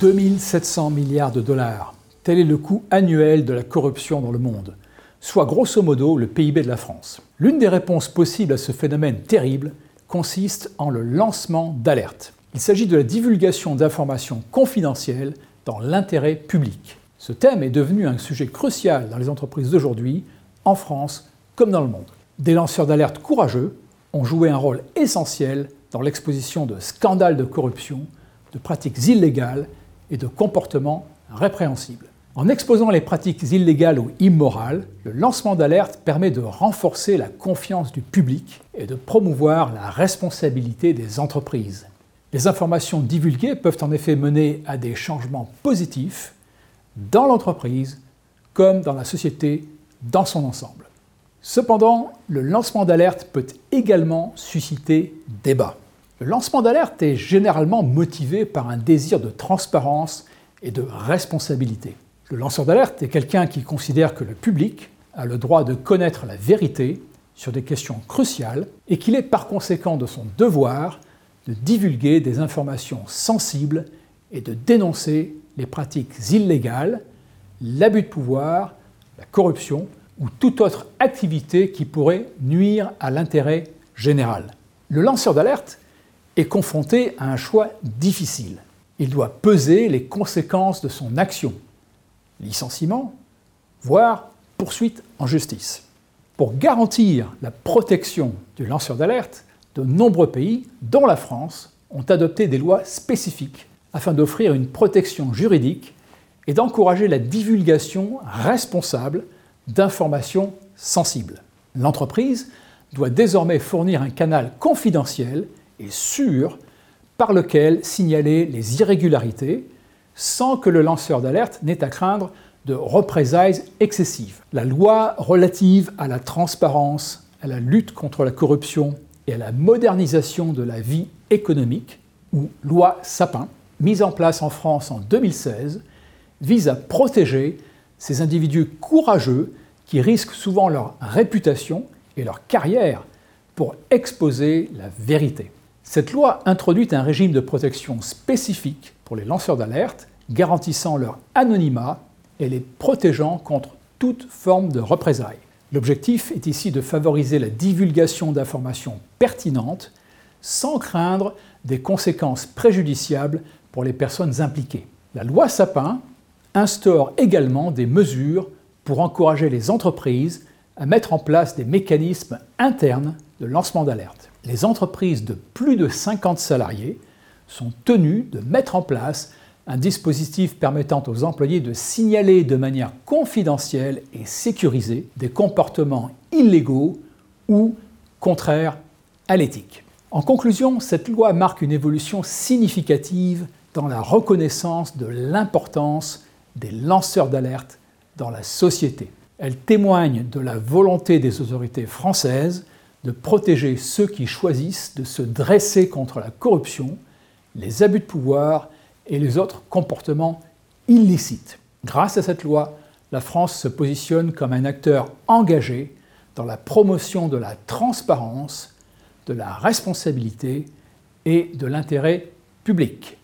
2700 milliards de dollars. Tel est le coût annuel de la corruption dans le monde, soit grosso modo le PIB de la France. L'une des réponses possibles à ce phénomène terrible consiste en le lancement d'alertes. Il s'agit de la divulgation d'informations confidentielles dans l'intérêt public. Ce thème est devenu un sujet crucial dans les entreprises d'aujourd'hui, en France comme dans le monde. Des lanceurs d'alerte courageux ont joué un rôle essentiel dans l'exposition de scandales de corruption, de pratiques illégales et de comportements répréhensibles. En exposant les pratiques illégales ou immorales, le lancement d'alerte permet de renforcer la confiance du public et de promouvoir la responsabilité des entreprises. Les informations divulguées peuvent en effet mener à des changements positifs dans l'entreprise comme dans la société dans son ensemble. Cependant, le lancement d'alerte peut également susciter débat. Le lancement d'alerte est généralement motivé par un désir de transparence et de responsabilité. Le lanceur d'alerte est quelqu'un qui considère que le public a le droit de connaître la vérité sur des questions cruciales et qu'il est par conséquent de son devoir de divulguer des informations sensibles et de dénoncer les pratiques illégales, l'abus de pouvoir, la corruption ou toute autre activité qui pourrait nuire à l'intérêt général. Le lanceur d'alerte est confronté à un choix difficile. Il doit peser les conséquences de son action, licenciement, voire poursuite en justice. Pour garantir la protection du lanceur d'alerte, de nombreux pays, dont la France, ont adopté des lois spécifiques afin d'offrir une protection juridique et d'encourager la divulgation responsable d'informations sensibles. L'entreprise doit désormais fournir un canal confidentiel et sûr par lequel signaler les irrégularités sans que le lanceur d'alerte n'ait à craindre de représailles excessives. La loi relative à la transparence, à la lutte contre la corruption et à la modernisation de la vie économique, ou loi Sapin, mise en place en France en 2016, vise à protéger ces individus courageux qui risquent souvent leur réputation et leur carrière pour exposer la vérité. Cette loi introduit un régime de protection spécifique pour les lanceurs d'alerte, garantissant leur anonymat et les protégeant contre toute forme de représailles. L'objectif est ici de favoriser la divulgation d'informations pertinentes sans craindre des conséquences préjudiciables pour les personnes impliquées. La loi Sapin instaure également des mesures pour encourager les entreprises à mettre en place des mécanismes internes de lancement d'alerte. Les entreprises de plus de 50 salariés sont tenues de mettre en place un dispositif permettant aux employés de signaler de manière confidentielle et sécurisée des comportements illégaux ou contraires à l'éthique. En conclusion, cette loi marque une évolution significative dans la reconnaissance de l'importance des lanceurs d'alerte dans la société. Elle témoigne de la volonté des autorités françaises de protéger ceux qui choisissent de se dresser contre la corruption, les abus de pouvoir et les autres comportements illicites. Grâce à cette loi, la France se positionne comme un acteur engagé dans la promotion de la transparence, de la responsabilité et de l'intérêt public.